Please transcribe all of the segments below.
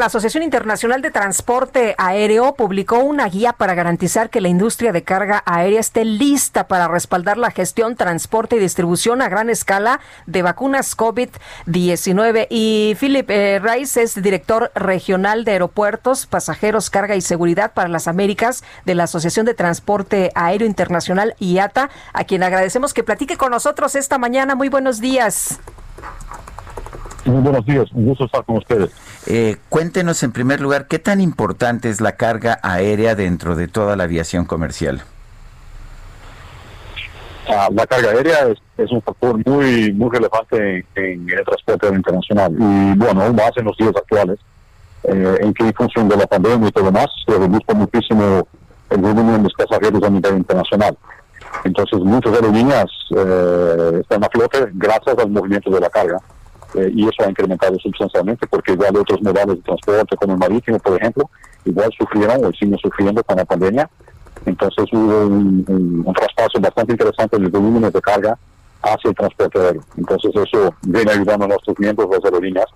La Asociación Internacional de Transporte Aéreo publicó una guía para garantizar que la industria de carga aérea esté lista para respaldar la gestión, transporte y distribución a gran escala de vacunas COVID-19. Y Philip eh, Rice es director regional de aeropuertos, pasajeros, carga y seguridad para las Américas de la Asociación de Transporte Aéreo Internacional IATA, a quien agradecemos que platique con nosotros esta mañana. Muy buenos días. Muy buenos días, un gusto estar con ustedes. Eh, cuéntenos en primer lugar, ¿qué tan importante es la carga aérea dentro de toda la aviación comercial? Ah, la carga aérea es, un factor muy muy relevante en, el transporte internacional y bueno, aún más en los días actuales, eh, en que en función de la pandemia y todo más, se reduce muchísimo el volumen de pasajeros a nivel internacional. Entonces muchas aerolíneas eh, están a flote gracias al movimiento de la carga eh, y eso ha incrementado sustancialmente porque igual otros modales de transporte como el marítimo, por ejemplo, igual sufrieron o siguen sufriendo con la pandemia. Entonces hubo un, traspaso bastante interesante del volumen de carga hacia el transporte aéreo. Entonces eso viene ayudando a nuestros miembros, las aerolíneas,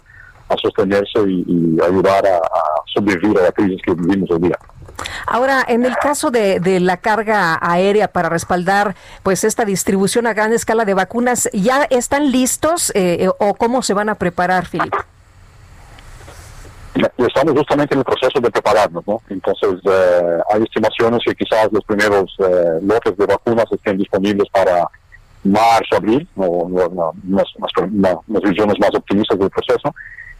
a sostenerse y, ayudar a, a, sobrevivir a la crisis que vivimos hoy día. Ahora, en el caso de, la carga aérea para respaldar pues esta distribución a gran escala de vacunas, ¿ya están listos eh, o cómo se van a preparar, Filipe? Estamos justamente en el proceso de prepararnos, ¿no? Entonces, eh, hay estimaciones que quizás los primeros eh, lotes de vacunas estén disponibles para marzo, abril, o las visiones más optimistas del proceso.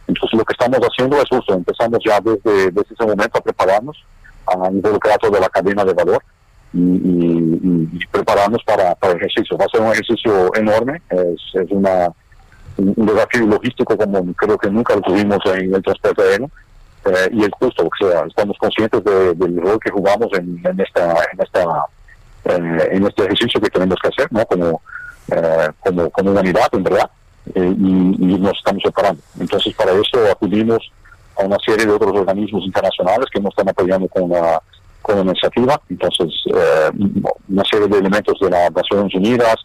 Entonces, lo que estamos haciendo es justo, empezamos ya desde ese momento a prepararnos a involucrar toda la cadena de valor y, prepararnos para, el ejercicio. Va a ser un ejercicio enorme, es, una, un desafío logístico como creo que nunca lo tuvimos en el transporte aéreo. Eh, y el justo, o sea, estamos conscientes del rol que jugamos en, esta, en esta eh, en este ejercicio que tenemos que hacer, ¿no? Como, eh, como, como humanidad, en verdad, y, y, nos estamos preparando. Entonces, para eso acudimos a una serie de otros organismos internacionales que nos están apoyando con la, con la iniciativa. Entonces, eh, una serie de elementos de las Naciones Unidas,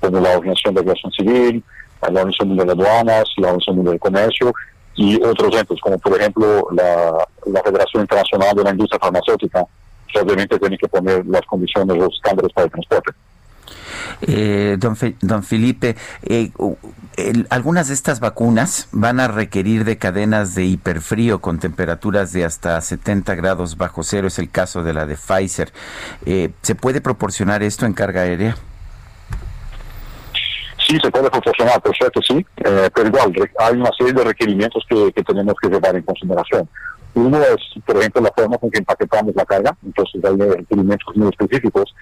como la Organización de Aviación Civil, la Organización Mundial de Aduanas, la Organización Mundial de Comercio y otros entes, como por ejemplo la, la Federación Internacional de la Industria Farmacéutica, que obviamente tiene que poner las condiciones, los estándares para el transporte. Eh, don, don Felipe, eh, algunas de estas vacunas van a requerir de cadenas de hiperfrío con temperaturas de hasta 70 grados bajo cero, es el caso de la de Pfizer. Eh, ¿Se puede proporcionar esto en carga aérea? Sí, se puede proporcionar, por cierto, sí, eh, pero igual hay una serie de requerimientos que, tenemos que llevar en consideración. Uno es, por ejemplo, la forma con que empaquetamos la carga, entonces hay requerimientos muy específicos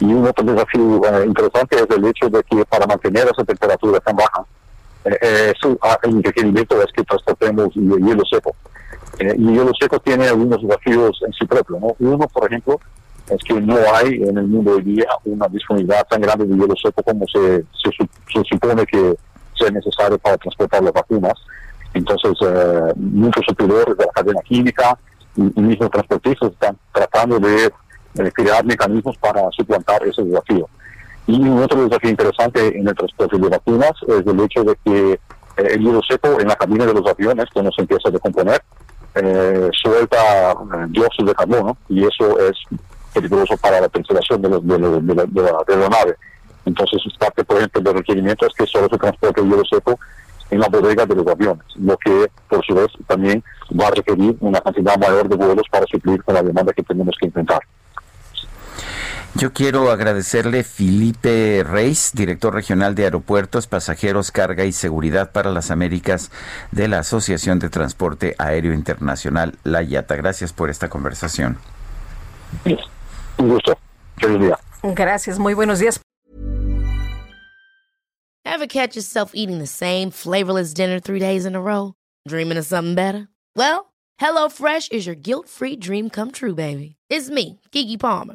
y un otro desafío eh, interesante es el hecho de que para mantener esa temperatura tan baja, eh, eh ah, el requerimiento es que transportemos hielo seco. Eh, y hielo seco tiene algunos desafíos en sí propio. ¿no? Uno, por ejemplo, es que no hay en el mundo hoy día una disponibilidad tan grande de hielo seco como se, se, supone que sea necesario para transportar las vacunas. Entonces, muchos superiores de la cadena química y, y mismos transportistas están tratando de eh, crear mecanismos para suplantar ese desafío. Y un otro desafío interesante en el transporte de vacunas es el hecho de que eh, el hielo seco en la cabina de los aviones, cuando se empieza a decomponer, eh, suelta dióxido de carbono y eso es peligroso para la ventilación de, la, nave. Entonces, parte, por ejemplo, del requerimiento es que solo se transporte el hielo seco en la bodega de los aviones, lo que, por su vez, también va a requerir una cantidad mayor de vuelos para suplir con la demanda que tenemos que enfrentar. Yo quiero agradecerle Felipe Reis, director regional de Aeropuertos, Pasajeros, Carga y Seguridad para las Américas de la Asociación de Transporte Aéreo Internacional, la IATA. Gracias por esta conversación. Un gusto. Feliz día. Gracias, muy buenos días. Ever catch yourself eating the same flavorless dinner three days in a row? Dreaming of something better? Well, HelloFresh is your guilt-free dream come true, baby. It's me, Kiki Palmer.